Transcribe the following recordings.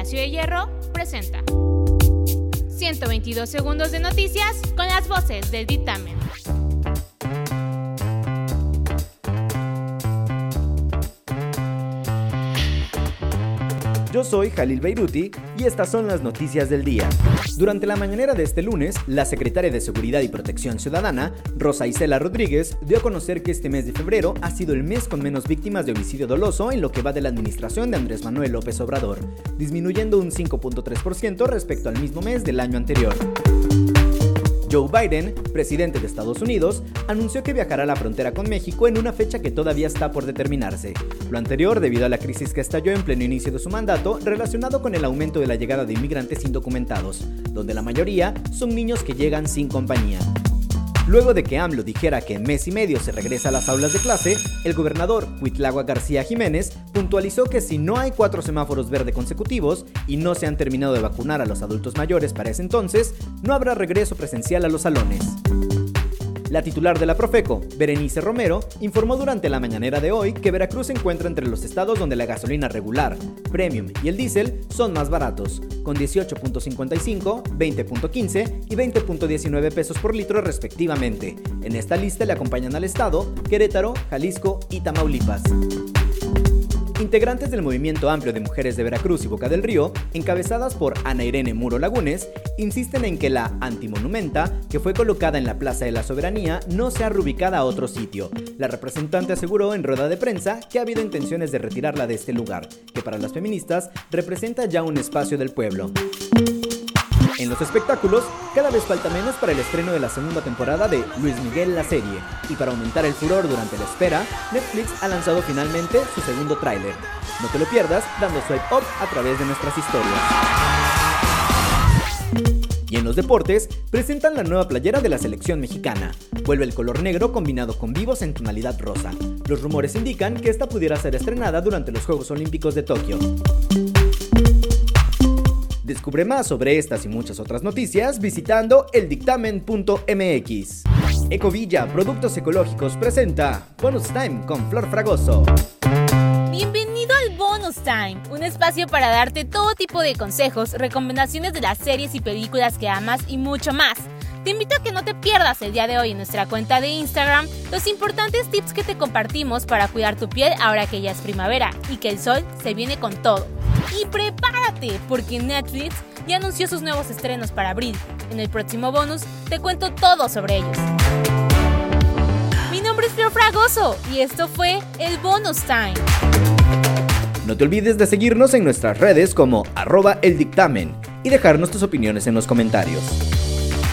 Palacio de Hierro presenta 122 segundos de noticias con las voces del dictamen. Yo soy Jalil Beiruti y estas son las noticias del día. Durante la mañanera de este lunes, la secretaria de Seguridad y Protección Ciudadana, Rosa Isela Rodríguez, dio a conocer que este mes de febrero ha sido el mes con menos víctimas de homicidio doloso en lo que va de la administración de Andrés Manuel López Obrador, disminuyendo un 5.3% respecto al mismo mes del año anterior. Joe Biden, presidente de Estados Unidos, anunció que viajará a la frontera con México en una fecha que todavía está por determinarse. Lo anterior debido a la crisis que estalló en pleno inicio de su mandato relacionado con el aumento de la llegada de inmigrantes indocumentados, donde la mayoría son niños que llegan sin compañía. Luego de que AMLO dijera que en mes y medio se regresa a las aulas de clase, el gobernador Huitlagua García Jiménez puntualizó que si no hay cuatro semáforos verde consecutivos y no se han terminado de vacunar a los adultos mayores para ese entonces, no habrá regreso presencial a los salones. La titular de la Profeco, Berenice Romero, informó durante la mañanera de hoy que Veracruz se encuentra entre los estados donde la gasolina regular, premium y el diésel son más baratos, con 18.55, 20.15 y 20.19 pesos por litro respectivamente. En esta lista le acompañan al estado Querétaro, Jalisco y Tamaulipas. Integrantes del Movimiento Amplio de Mujeres de Veracruz y Boca del Río, encabezadas por Ana Irene Muro Lagunes, insisten en que la antimonumenta, que fue colocada en la Plaza de la Soberanía, no sea reubicada a otro sitio. La representante aseguró en rueda de prensa que ha habido intenciones de retirarla de este lugar, que para las feministas representa ya un espacio del pueblo. En los espectáculos, cada vez falta menos para el estreno de la segunda temporada de Luis Miguel la serie, y para aumentar el furor durante la espera, Netflix ha lanzado finalmente su segundo tráiler. No te lo pierdas dando swipe up a través de nuestras historias. Y en los deportes, presentan la nueva playera de la selección mexicana. Vuelve el color negro combinado con vivos en tonalidad rosa. Los rumores indican que esta pudiera ser estrenada durante los Juegos Olímpicos de Tokio. Descubre más sobre estas y muchas otras noticias visitando eldictamen.mx. Ecovilla Productos Ecológicos presenta Bonus Time con Flor Fragoso. Bienvenido al Bonus Time, un espacio para darte todo tipo de consejos, recomendaciones de las series y películas que amas y mucho más. Te invito a que no te pierdas el día de hoy en nuestra cuenta de Instagram los importantes tips que te compartimos para cuidar tu piel ahora que ya es primavera y que el sol se viene con todo. Y prepárate, porque Netflix ya anunció sus nuevos estrenos para abril. En el próximo bonus te cuento todo sobre ellos. Mi nombre es Flor Fragoso y esto fue el Bonus Time. No te olvides de seguirnos en nuestras redes como arroba el dictamen y dejarnos tus opiniones en los comentarios.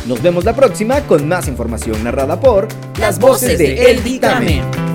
Nos vemos la próxima con más información narrada por las voces de El Dictamen.